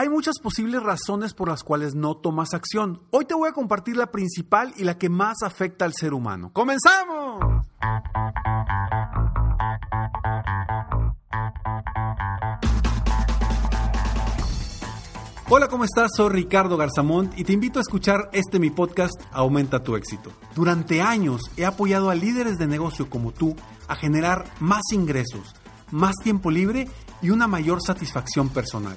Hay muchas posibles razones por las cuales no tomas acción. Hoy te voy a compartir la principal y la que más afecta al ser humano. ¡Comenzamos! Hola, ¿cómo estás? Soy Ricardo Garzamont y te invito a escuchar este mi podcast Aumenta tu éxito. Durante años he apoyado a líderes de negocio como tú a generar más ingresos, más tiempo libre y una mayor satisfacción personal.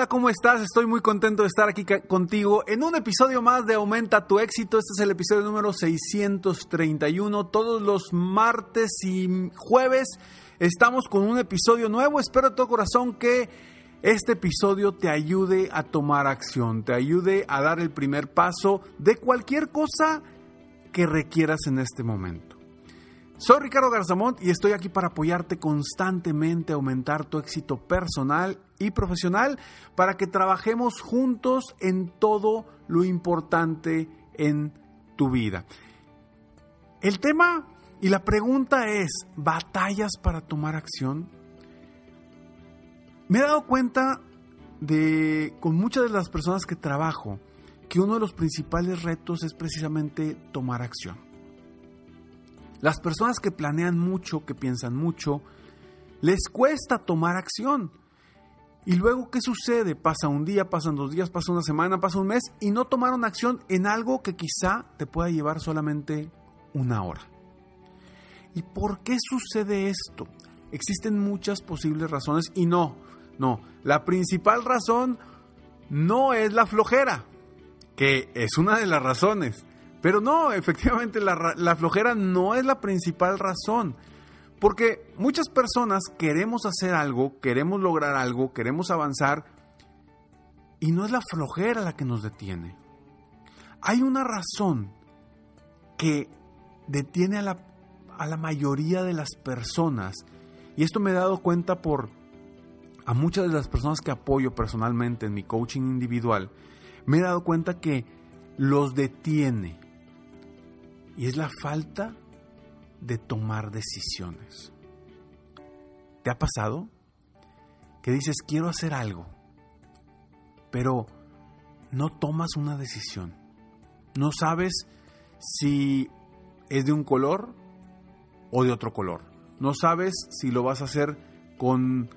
Hola, ¿cómo estás? Estoy muy contento de estar aquí contigo en un episodio más de Aumenta tu éxito. Este es el episodio número 631. Todos los martes y jueves estamos con un episodio nuevo. Espero de todo corazón que este episodio te ayude a tomar acción, te ayude a dar el primer paso de cualquier cosa que requieras en este momento. Soy Ricardo Garzamont y estoy aquí para apoyarte constantemente a aumentar tu éxito personal y profesional para que trabajemos juntos en todo lo importante en tu vida. El tema y la pregunta es, ¿batallas para tomar acción? Me he dado cuenta de, con muchas de las personas que trabajo, que uno de los principales retos es precisamente tomar acción. Las personas que planean mucho, que piensan mucho, les cuesta tomar acción. Y luego, ¿qué sucede? Pasa un día, pasan dos días, pasa una semana, pasa un mes y no tomaron acción en algo que quizá te pueda llevar solamente una hora. ¿Y por qué sucede esto? Existen muchas posibles razones y no, no, la principal razón no es la flojera, que es una de las razones. Pero no, efectivamente la, flojera no es la principal razón. Porque muchas personas queremos hacer algo, queremos lograr algo, queremos avanzar y no es la flojera la que nos detiene. Hay una razón que detiene a la, a la mayoría de las personas y esto me he dado cuenta por a muchas de las personas que apoyo personalmente en mi coaching individual, me he dado cuenta que los detiene y es la falta de tomar decisiones. ¿Te ha pasado? Que dices, quiero hacer algo, pero no tomas una decisión. No sabes si es de un color o de otro color. No sabes si lo vas a hacer con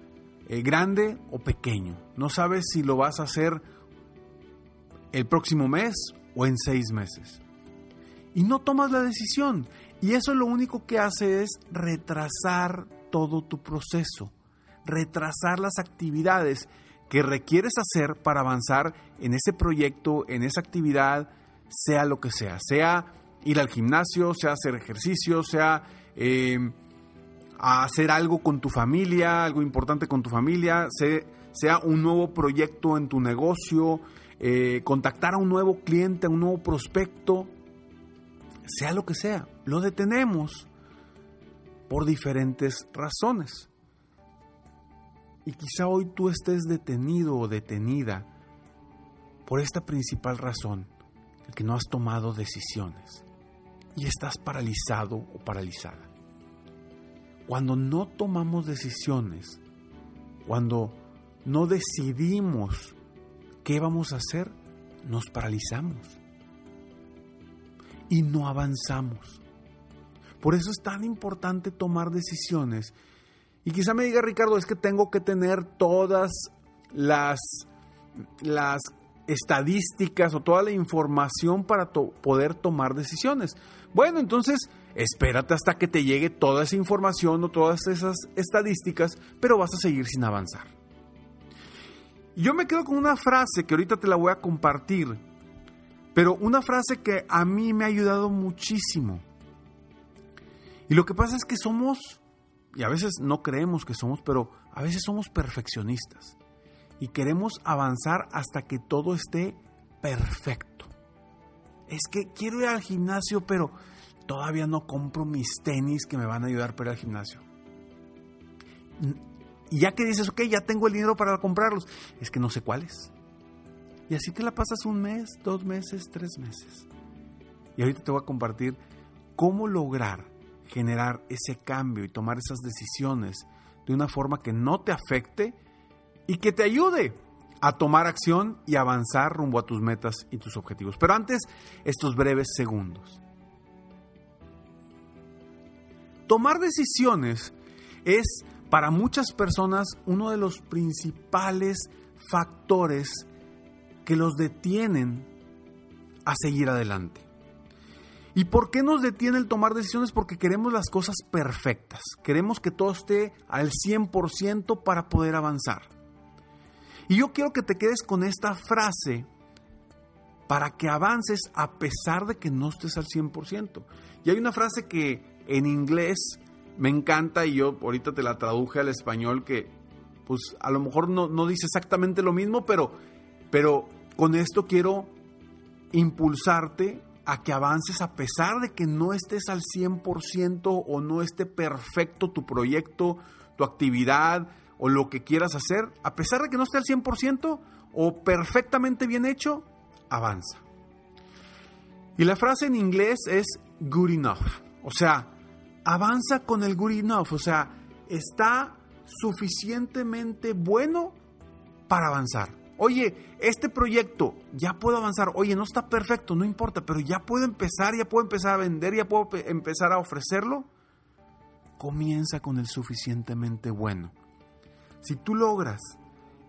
eh, grande o pequeño. No sabes si lo vas a hacer el próximo mes o en seis meses y no tomas la decisión. Y eso lo único que hace es retrasar todo tu proceso, retrasar las actividades que requieres hacer para avanzar en ese proyecto, en esa actividad, sea lo que sea, sea ir al gimnasio, sea hacer ejercicio, sea eh, hacer algo con tu familia, algo importante con tu familia, sea, un nuevo proyecto en tu negocio, eh, contactar a un nuevo cliente, a un nuevo prospecto, sea lo que sea, lo detenemos por diferentes razones. Y quizá hoy tú estés detenido o detenida por esta principal razón, el que no has tomado decisiones y estás paralizado o paralizada. Cuando no tomamos decisiones, cuando no decidimos qué vamos a hacer, nos paralizamos y no avanzamos. Por eso es tan importante tomar decisiones. Y quizá me diga Ricardo, es que tengo que tener todas las, las estadísticas o toda la información para poder tomar decisiones. Bueno, entonces espérate hasta que te llegue toda esa información o todas esas estadísticas, pero vas a seguir sin avanzar. Yo me quedo con una frase que ahorita te la voy a compartir pero una frase que a mí me ha ayudado muchísimo. Y lo que pasa es que somos, y a veces no creemos que somos, pero a veces somos perfeccionistas. Y queremos avanzar hasta que todo esté perfecto. Es que quiero ir al gimnasio, pero todavía no compro mis tenis que me van a ayudar para ir al gimnasio. Y ya que dices, ok, ya tengo el dinero para comprarlos, es que no sé cuáles. Y así te la pasas un mes, dos meses, tres meses. Y ahorita te voy a compartir cómo lograr generar ese cambio y tomar esas decisiones de una forma que no te afecte y que te ayude a tomar acción y avanzar rumbo a tus metas y tus objetivos. Pero antes, estos breves segundos. Tomar decisiones es para muchas personas uno de los principales factores que los detienen a seguir adelante. ¿Y por qué nos detiene el tomar decisiones? Porque queremos las cosas perfectas. Queremos que todo esté al 100% para poder avanzar. Y yo quiero que te quedes con esta frase para que avances a pesar de que no estés al 100%. Y hay una frase que en inglés me encanta y yo ahorita te la traduje al español que pues a lo mejor no, no dice exactamente lo mismo, pero, pero con esto quiero impulsarte a que avances a pesar de que no estés al 100% o no esté perfecto tu proyecto, tu actividad o lo que quieras hacer, a pesar de que no esté al 100% o perfectamente bien hecho, avanza. Y la frase en inglés es good enough. O sea, avanza con el good enough, o sea, está suficientemente bueno para avanzar. Oye, este proyecto ya puedo avanzar. Oye, no está perfecto, no importa, pero ya puedo empezar, ya puedo empezar a vender, ya puedo empezar a ofrecerlo. Comienza con el suficientemente bueno. Si tú logras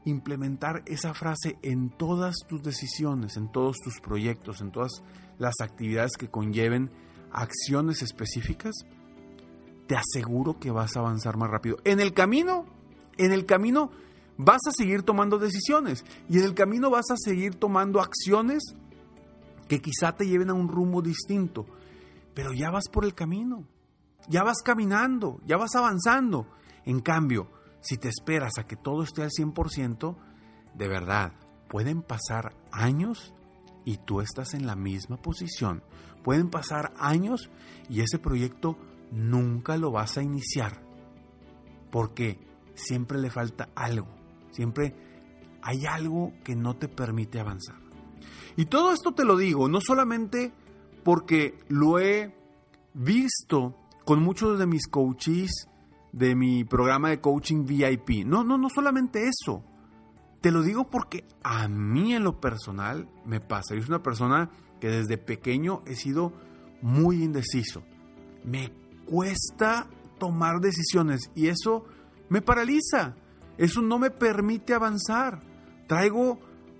implementar esa frase en todas tus decisiones, en todos tus proyectos, en todas las actividades que conlleven acciones específicas, te aseguro que vas a avanzar más rápido. En el camino, en el camino vas a seguir tomando decisiones y en el camino vas a seguir tomando acciones que quizá te lleven a un rumbo distinto, pero ya vas por el camino, ya vas caminando, ya vas avanzando. En cambio, si te esperas a que todo esté al 100%, de verdad, pueden pasar años y tú estás en la misma posición. Pueden pasar años y ese proyecto nunca lo vas a iniciar. Porque siempre le falta algo. Siempre hay algo que no te permite avanzar. Y todo esto te lo digo, no solamente porque lo he visto con muchos de mis coaches de mi programa de coaching VIP. No, no, no solamente eso. Te lo digo porque a mí en lo personal me pasa. Yo soy una persona que desde pequeño he sido muy indeciso. Me cuesta tomar decisiones y eso me paraliza. Eso no me permite avanzar. Traigo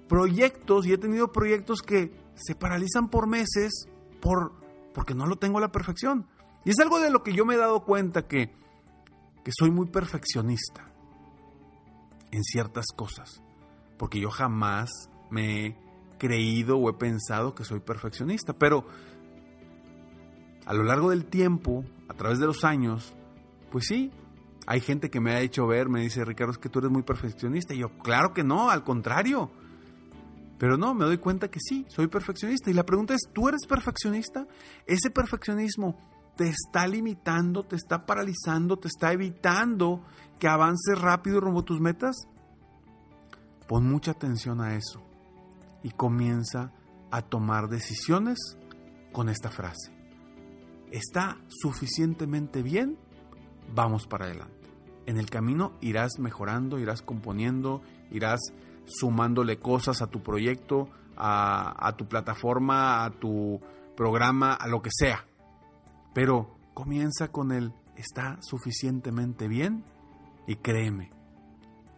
proyectos y he tenido proyectos que se paralizan por meses por, porque no lo tengo a la perfección. Y es algo de lo que yo me he dado cuenta que, que soy muy perfeccionista en ciertas cosas. Porque yo jamás me he creído o he pensado que soy perfeccionista. Pero a lo largo del tiempo, a través de los años, pues sí, hay gente que me ha hecho ver, me dice, Ricardo, es que tú eres muy perfeccionista. Y yo, claro que no, al contrario. Pero no, me doy cuenta que sí, soy perfeccionista. Y la pregunta es, ¿tú eres perfeccionista? ¿Ese perfeccionismo te está limitando, te está paralizando, te está evitando que avances rápido rumbo a tus metas? Pon mucha atención a eso y comienza a tomar decisiones con esta frase. ¿Está suficientemente bien? Vamos para adelante. En el camino irás mejorando, irás componiendo, irás sumándole cosas a tu proyecto, a, tu plataforma, a tu programa, a lo que sea. Pero comienza con el está suficientemente bien y créeme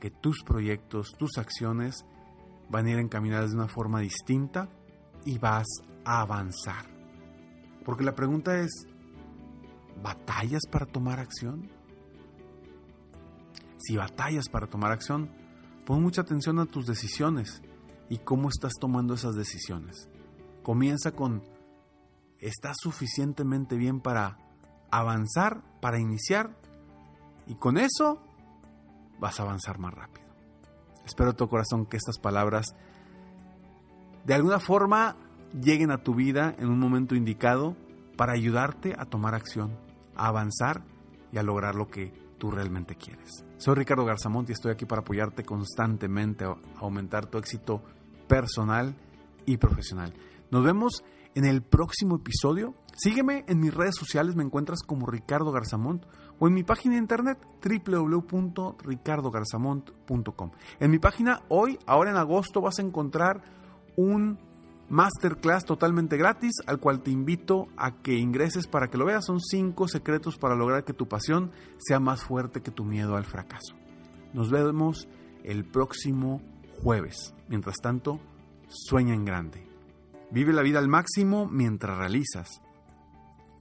que tus proyectos, tus acciones van a ir encaminadas de una forma distinta y vas a avanzar. Porque la pregunta es, ¿batallas para tomar acción? Si batallas para tomar acción, pon mucha atención a tus decisiones y cómo estás tomando esas decisiones. Comienza con, ¿estás suficientemente bien para avanzar, para iniciar? Y con eso vas a avanzar más rápido. Espero tu corazón que estas palabras de alguna forma lleguen a tu vida en un momento indicado para ayudarte a tomar acción, a avanzar y a lograr lo que tú realmente quieres. Soy Ricardo Garzamont y estoy aquí para apoyarte constantemente a aumentar tu éxito personal y profesional. Nos vemos en el próximo episodio. Sígueme en mis redes sociales, me encuentras como Ricardo Garzamont o en mi página de internet www.ricardogarzamont.com. En mi página hoy, ahora en agosto, vas a encontrar un masterclass totalmente gratis al cual te invito a que ingreses para que lo veas. Son cinco secretos para lograr que tu pasión sea más fuerte que tu miedo al fracaso. Nos vemos el próximo jueves. Mientras tanto, sueña en grande. Vive la vida al máximo mientras realizas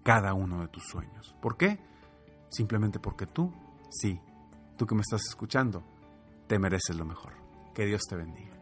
cada uno de tus sueños. ¿Por qué? Simplemente porque tú, sí, tú que me estás escuchando, te mereces lo mejor. Que Dios te bendiga.